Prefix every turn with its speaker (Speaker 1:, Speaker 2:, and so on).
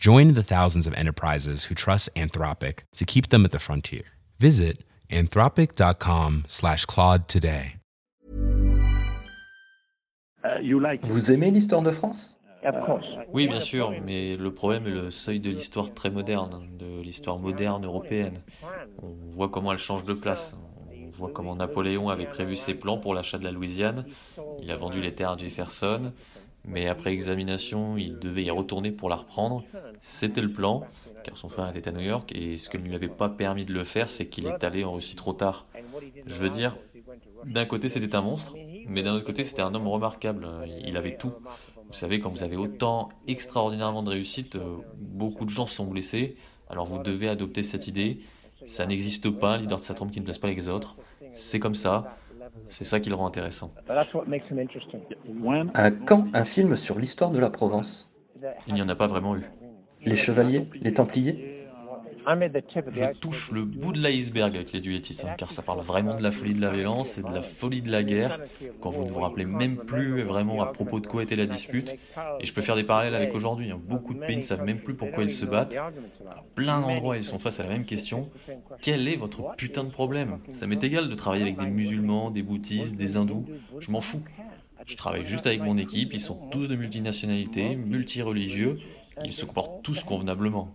Speaker 1: Join the thousands of enterprises who trust Anthropic to keep them at the frontier. Visit anthropic.com slash Claude today.
Speaker 2: Vous aimez l'histoire de France?
Speaker 3: Oui, bien sûr, mais le problème est le seuil de l'histoire très moderne, de l'histoire moderne européenne. On voit comment elle change de place. On voit comment Napoléon avait prévu ses plans pour l'achat de la Louisiane. Il a vendu les terres à Jefferson, mais après examination, il devait y retourner pour la reprendre. C'était le plan, car son frère était à New York, et ce que ne lui avait pas permis de le faire, c'est qu'il est allé en Russie trop tard. Je veux dire, d'un côté c'était un monstre, mais d'un autre côté c'était un homme remarquable. Il avait tout. Vous savez, quand vous avez autant extraordinairement de réussite, euh, beaucoup de gens sont blessés, alors vous devez adopter cette idée. Ça n'existe pas, leader de sa trompe qui ne place pas les autres. C'est comme ça. C'est ça qui le rend intéressant.
Speaker 2: À quand un film sur l'histoire de la Provence
Speaker 3: Il n'y en a pas vraiment eu.
Speaker 2: Les Chevaliers Les Templiers
Speaker 3: Je touche le bout de l'iceberg avec les duettistes, hein, car ça parle vraiment de la folie de la violence et de la folie de la guerre, quand vous ne vous rappelez même plus vraiment à propos de quoi était la dispute. Et je peux faire des parallèles avec aujourd'hui. hein. Beaucoup de pays ne savent même plus pourquoi ils se battent. À plein d'endroits, ils sont face à la même question. Quel est votre putain de problème? Ça m'est égal de travailler avec des musulmans, des bouddhistes, des hindous? Je m'en fous. Je travaille juste avec mon équipe, ils sont tous de multinationalités, multireligieux, ils se comportent tous convenablement.